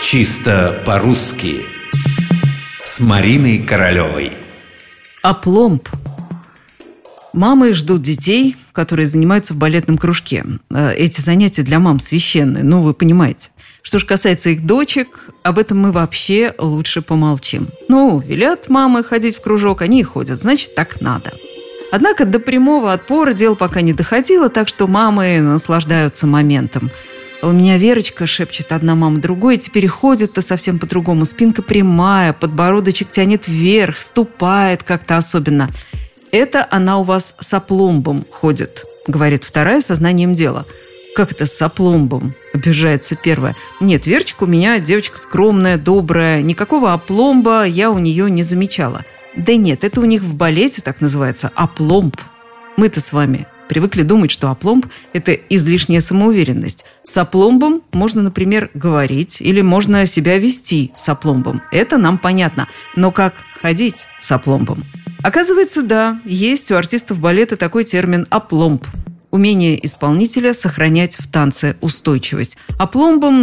Чисто по-русски С Мариной Королевой Опломб Мамы ждут детей, которые занимаются в балетном кружке. Э, эти занятия для мам священные, ну, вы понимаете. Что же касается их дочек, об этом мы вообще лучше помолчим. Ну, велят мамы ходить в кружок, они и ходят, значит, так надо. Однако до прямого отпора дело пока не доходило, так что мамы наслаждаются моментом. У меня Верочка, шепчет одна мама другой, и теперь ходит-то совсем по-другому. Спинка прямая, подбородочек тянет вверх, ступает как-то особенно. Это она у вас с опломбом ходит, говорит вторая сознанием дела. Как это с опломбом? Обижается первая. Нет, Верочка у меня девочка скромная, добрая. Никакого опломба я у нее не замечала. Да нет, это у них в балете так называется опломб. Мы-то с вами привыкли думать, что опломб – это излишняя самоуверенность. С опломбом можно, например, говорить или можно себя вести с опломбом. Это нам понятно. Но как ходить с опломбом? Оказывается, да, есть у артистов балета такой термин «опломб» умение исполнителя сохранять в танце устойчивость. А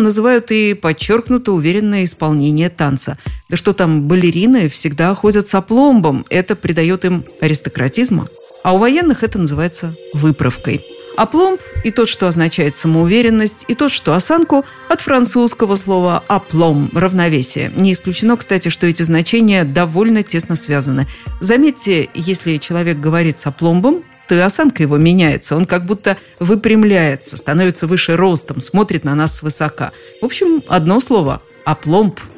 называют и подчеркнуто уверенное исполнение танца. Да что там, балерины всегда ходят с опломбом, это придает им аристократизма. А у военных это называется выправкой. А пломб и тот, что означает самоуверенность, и тот, что осанку, от французского слова «аплом» – равновесие. Не исключено, кстати, что эти значения довольно тесно связаны. Заметьте, если человек говорит с опломбом, то и осанка его меняется. Он как будто выпрямляется, становится выше ростом, смотрит на нас свысока. В общем, одно слово – опломб –